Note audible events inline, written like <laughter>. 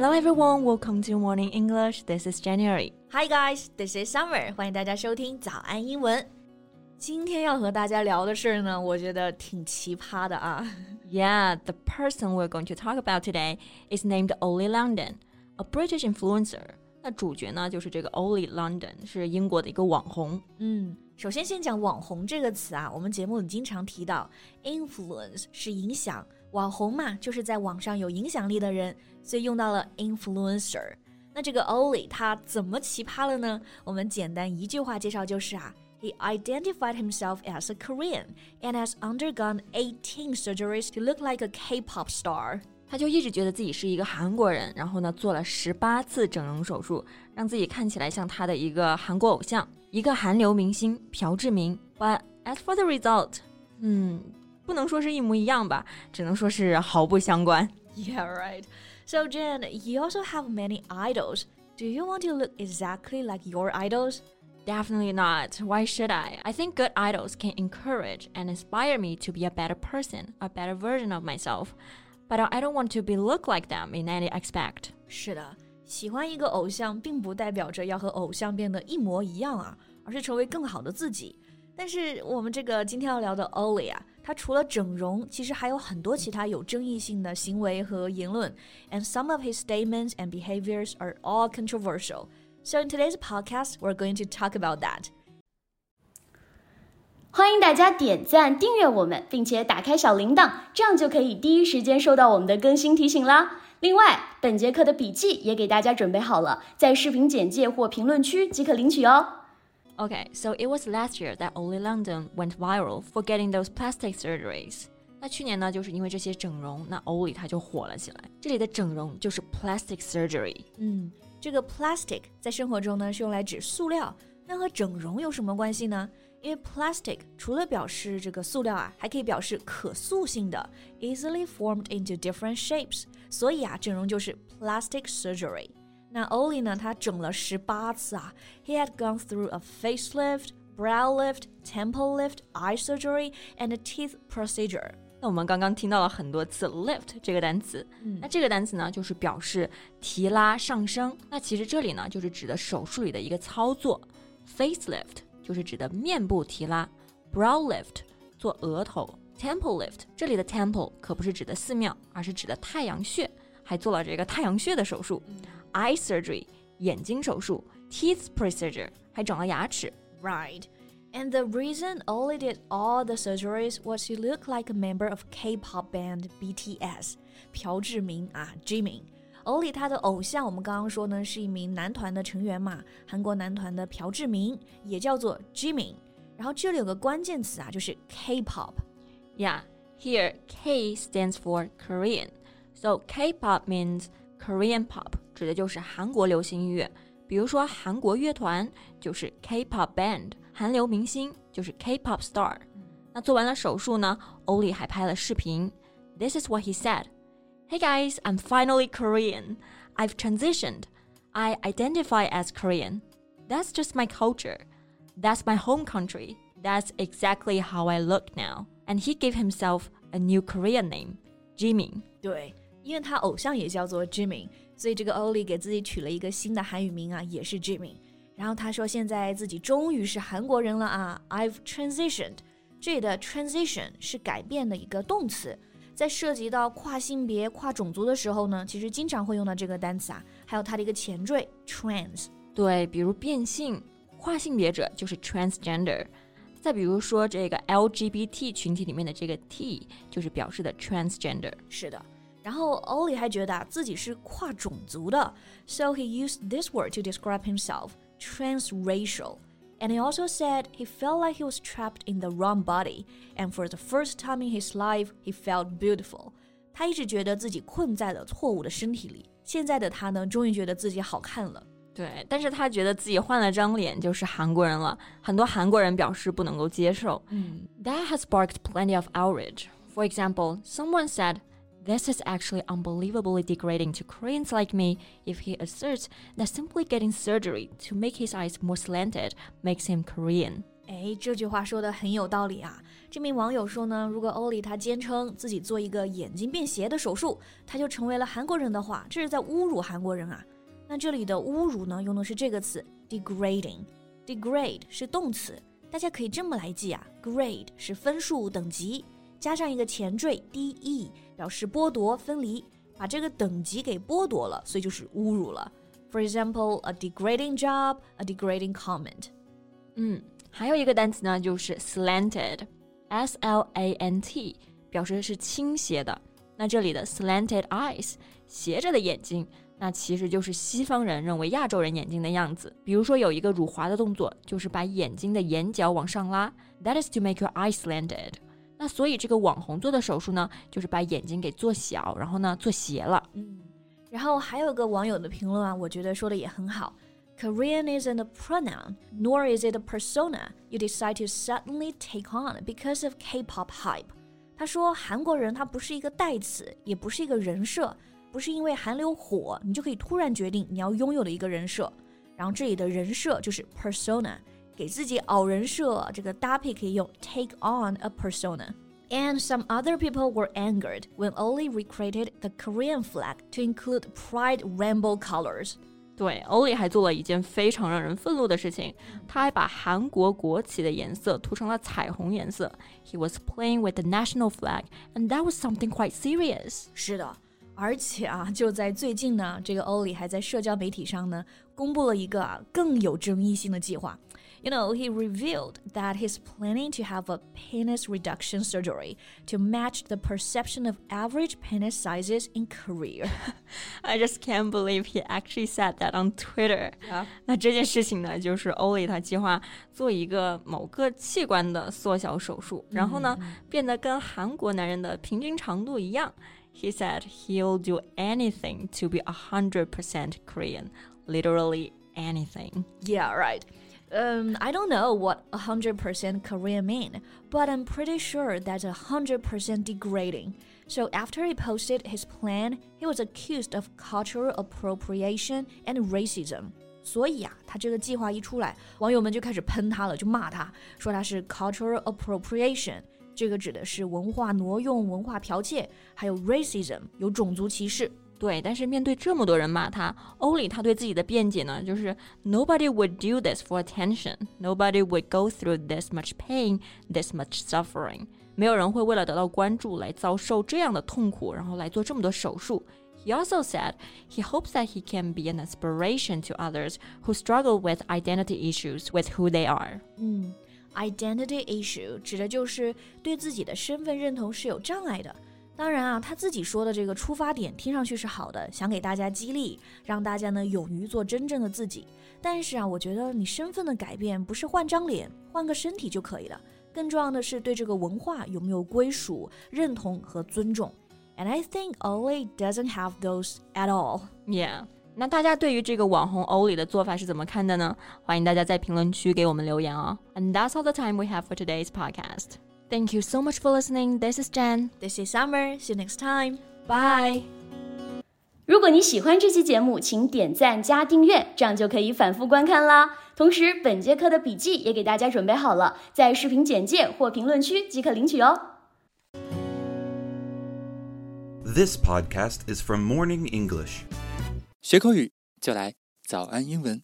Hello everyone, welcome to Morning English. This is January. Hi guys, this is Summer. 欢迎大家收听早安英文。今天要和大家聊的事呢，我觉得挺奇葩的啊。Yeah, the person we're going to talk about today is named Oli London, a British influencer. 那主角呢，就是这个 Oli London，是英国的一个网红。嗯，首先先讲“网红”这个词啊，我们节目里经常提到，influence 是影响。网红嘛，就是在网上有影响力的人，所以用到了 influencer。那这个 Oli 他怎么奇葩了呢？我们简单一句话介绍就是啊。He identified himself as a Korean and has undergone 18 surgeries to look like a K-pop star. 他就一直觉得自己是一个韩国人，然后呢，做了十八次整容手术，让自己看起来像他的一个韩国偶像，一个韩流明星朴智旻。But as for the result，嗯，不能说是一模一样吧，只能说是毫不相关。Yeah, right. So Jen, you also have many idols. Do you want to look exactly like your idols? Definitely not. Why should I? I think good idols can encourage and inspire me to be a better person, a better version of myself. But I don't want to be look like them in any aspect. 是的，喜欢一个偶像，并不代表着要和偶像变得一模一样啊，而是成为更好的自己。但是我们这个今天要聊的 Oli 啊，他除了整容，其实还有很多其他有争议性的行为和言论，and some of his statements and behaviors are all controversial. So in today's podcast, we're going to talk about that. 欢迎大家点赞、订阅我们，并且打开小铃铛，这样就可以第一时间收到我们的更新提醒啦。另外，本节课的笔记也给大家准备好了，在视频简介或评论区即可领取哦。Okay, so it was last year that Oli London went viral for getting those plastic surgeries. 那去年呢，就是因为这些整容，那 Oli 他就火了起来。这里的整容就是 plastic surgery。嗯，这个 plastic 在生活中呢是用来指塑料，那和整容有什么关系呢？因为 plastic 除了表示这个塑料啊，还可以表示可塑性的，easily formed into different shapes。所以啊，整容就是 plastic surgery。那 Ollie 呢？他整了十八次啊。He had gone through a facelift, brow lift, temple lift, eye surgery, and a teeth procedure. 那我们刚刚听到了很多次 lift 这个单词，嗯、那这个单词呢，就是表示提拉上升。那其实这里呢，就是指的手术里的一个操作。Facelift 就是指的面部提拉，brow lift 做额头，temple lift 这里的 temple 可不是指的寺庙，而是指的太阳穴，还做了这个太阳穴的手术。嗯 eye surgery 眼睛手术，teeth procedure 还整了牙齿。Right. And the reason Ollie did all the surgeries was to look like a member of K-pop band BTS. 朴智明啊，Jimin。Ollie 他的偶像，我们刚刚说呢，是一名男团的成员嘛，韩国男团的朴智明，也叫做 Jimin。然后这里有个关键词啊，就是 K-pop。Yeah, here K stands for Korean. So K-pop means Korean pop 指的就是韩国流行音乐，比如说韩国乐团就是 K-pop band，韩流明星就是 K-pop star。那做完了手术呢，欧里还拍了视频。This is what he said. Hey guys, I'm finally Korean. I've transitioned. I identify as Korean. That's just my culture. That's my home country. That's exactly how I look now. And he gave himself a new Korean name, Jimin. 对。 因为他偶像也叫做 Jimmy，所以这个 Ollie 给自己取了一个新的韩语名啊，也是 Jimmy。然后他说现在自己终于是韩国人了啊，I've transitioned。这里的 transition 是改变的一个动词，在涉及到跨性别、跨种族的时候呢，其实经常会用到这个单词啊，还有它的一个前缀 trans。对，比如变性、跨性别者就是 transgender。再比如说这个 LGBT 群体里面的这个 T 就是表示的 transgender。是的。然后 Ollie 还觉得自己是跨种族的，so he used this word to describe himself, transracial. And he also said he felt like he was trapped in the wrong body, and for the first time in his life, he felt beautiful. 他一直觉得自己困在了错误的身体里，现在的他呢，终于觉得自己好看了。对，但是他觉得自己换了张脸就是韩国人了，很多韩国人表示不能够接受。嗯，That has sparked plenty of outrage. For example, someone said. This is actually unbelievably degrading to Koreans like me if he asserts that simply getting surgery to make his eyes more slanted makes him Korean. 哎，这句话说的很有道理啊！这名网友说呢，如果欧里他坚称自己做一个眼睛变斜的手术，他就成为了韩国人的话，这是在侮辱韩国人啊！那这里的侮辱呢，用的是这个词 degrading，degrade 是动词，大家可以这么来记啊，grade 是分数等级， 加上一个前缀 de，表示剥夺分离，把这个等级给剥夺了，所以就是侮辱了。For example, a degrading job, a degrading comment。嗯。还有一个单词呢，就是 slanted，s l a n t，表示的是倾斜的。那这里的 slanted eyes，斜着的眼睛，那其实就是西方人认为亚洲人眼睛的样子。比如说有一个辱华的动作，就是把眼睛的眼角往上拉，that is to make your eyes slanted。 那所以这个网红做的手术呢，就是把眼睛给做小，然后呢做斜了。嗯，然后还有个网友的评论啊，我觉得说的也很好。Korean isn't a pronoun, nor is it a persona you decide to suddenly take on because of K-pop hype. 他说，韩国人他不是一个代词，也不是一个人设，不是因为韩流火，你就可以突然决定你要拥有的一个人设。然后这里的人设就是 persona，给自己熬人设，这个搭配可以用 take on a persona. And some other people were angered when Oli recreated the Korean flag to include pride rainbow colors. 对，欧里还做了一件非常让人愤怒的事情，他还把韩国国旗的颜色涂成了彩虹颜色。He was playing with the national flag, and that was something quite serious. 是的，而且啊，就在最近呢，这个欧里还在社交媒体上呢，公布了一个啊更有争议性的计划。 You know, he revealed that he's planning to have a penis reduction surgery to match the perception of average penis sizes in Korea. <laughs> I just can't believe he actually said that on Twitter. 那这件事情呢，就是欧里他计划做一个某个器官的缩小手术，然后呢，变得跟韩国男人的平均长度一样。He said he'll do anything to be a hundred percent Korean, literally anything. Yeah, right. Um, I don't know what 100% Korean mean, but I'm pretty sure that's 100% degrading. So after he posted his plan, he was accused of cultural appropriation and racism. 所以啊，他这个计划一出来，网友们就开始喷他了，就骂他，说他是 cultural appropriation，这个指的是文化挪用、文化剽窃，还有 racism，有种族歧视。 对，但是面对这么多人骂他，欧里他对自己的辩解呢，就是 Nobody would do this for attention. Nobody would go through this much pain, this much suffering. 没有人会为了得到关注来遭受这样的痛苦，然后来做这么多手术。He also said he hopes that he can be an inspiration to others who struggle with identity issues with who they are. 嗯，identity issue 指的就是对自己的身份认同是有障碍的。 当然啊，他自己说的这个出发点听上去是好的，想给大家激励，让大家呢勇于做真正的自己。但是啊，我觉得你身份的改变不是换张脸、换个身体就可以了，更重要的是对这个文化有没有归属、认同和尊重。And I think Oli doesn't have those at all. Yeah. 那大家对于这个网红欧里的做法是怎么看的呢？欢迎大家在评论区给我们留言哦。And that's all the time we have for today's podcast. Thank you so much for listening. This is Jen. This is Summer. See you next time. Bye. 如果你喜欢这期节目，请点赞加订阅，这样就可以反复观看啦。同时，本节课的笔记也给大家准备好了，在视频简介或评论区即可领取哦。This podcast is from Morning English. 学口语就来早安英文。